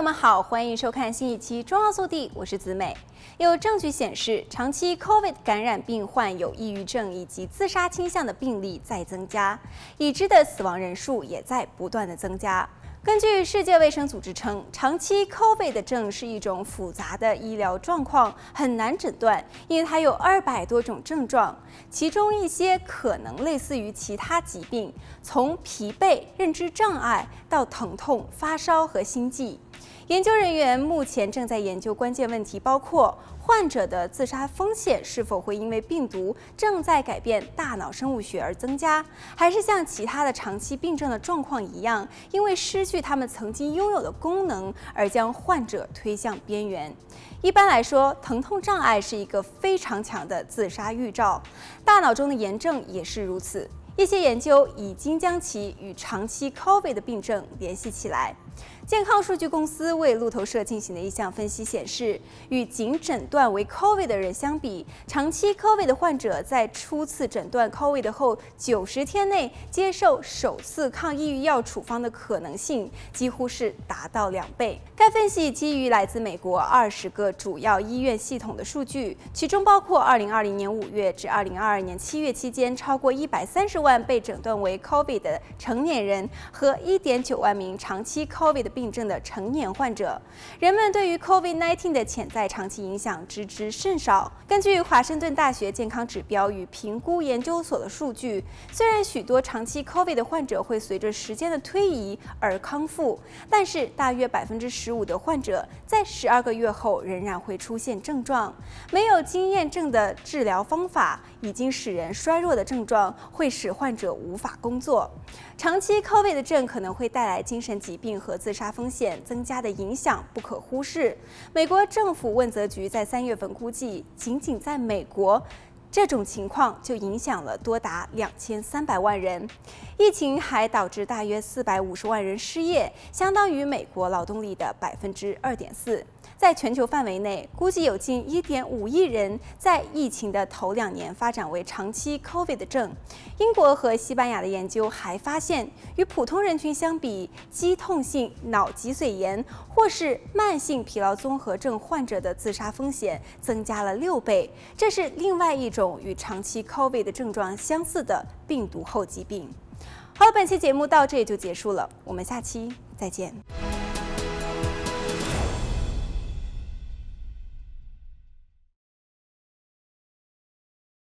友们好，欢迎收看新一期《中澳速递》，我是子美。有证据显示，长期 COVID 感染病患有抑郁症以及自杀倾向的病例在增加，已知的死亡人数也在不断的增加。根据世界卫生组织称，长期 COVID 的症是一种复杂的医疗状况，很难诊断，因为它有二百多种症状，其中一些可能类似于其他疾病，从疲惫、认知障碍到疼痛、发烧和心悸。研究人员目前正在研究关键问题，包括患者的自杀风险是否会因为病毒正在改变大脑生物学而增加，还是像其他的长期病症的状况一样，因为失去他们曾经拥有的功能而将患者推向边缘。一般来说，疼痛障碍是一个非常强的自杀预兆，大脑中的炎症也是如此。一些研究已经将其与长期 COVID 的病症联系起来。健康数据公司为路透社进行的一项分析显示，与仅诊断为 COVID 的人相比，长期 COVID 的患者在初次诊断 COVID 的后九十天内接受首次抗抑郁药处方的可能性几乎是达到两倍。该分析基于来自美国二十个主要医院系统的数据，其中包括二零二零年五月至二零二二年七月期间超过一百三十万被诊断为 COVID 的成年人和一点九万名长期 COVID 的病。病症的成年患者，人们对于 COVID-19 的潜在长期影响知之甚少。根据华盛顿大学健康指标与评估研究所的数据，虽然许多长期 COVID 的患者会随着时间的推移而康复，但是大约百分之十五的患者在十二个月后仍然会出现症状。没有经验证的治疗方法已经使人衰弱的症状会使患者无法工作。长期 COVID 的症可能会带来精神疾病和和自杀风险增加的影响不可忽视。美国政府问责局在三月份估计，仅仅在美国，这种情况就影响了多达两千三百万人。疫情还导致大约四百五十万人失业，相当于美国劳动力的百分之二点四。在全球范围内，估计有近一点五亿人在疫情的头两年发展为长期 COVID 的症。英国和西班牙的研究还发现，与普通人群相比，肌痛性脑脊髓炎或是慢性疲劳综合症患者的自杀风险增加了六倍。这是另外一种种与长期 COVID 的症状相似的病毒后疾病。好了，本期节目到这里就结束了，我们下期再见。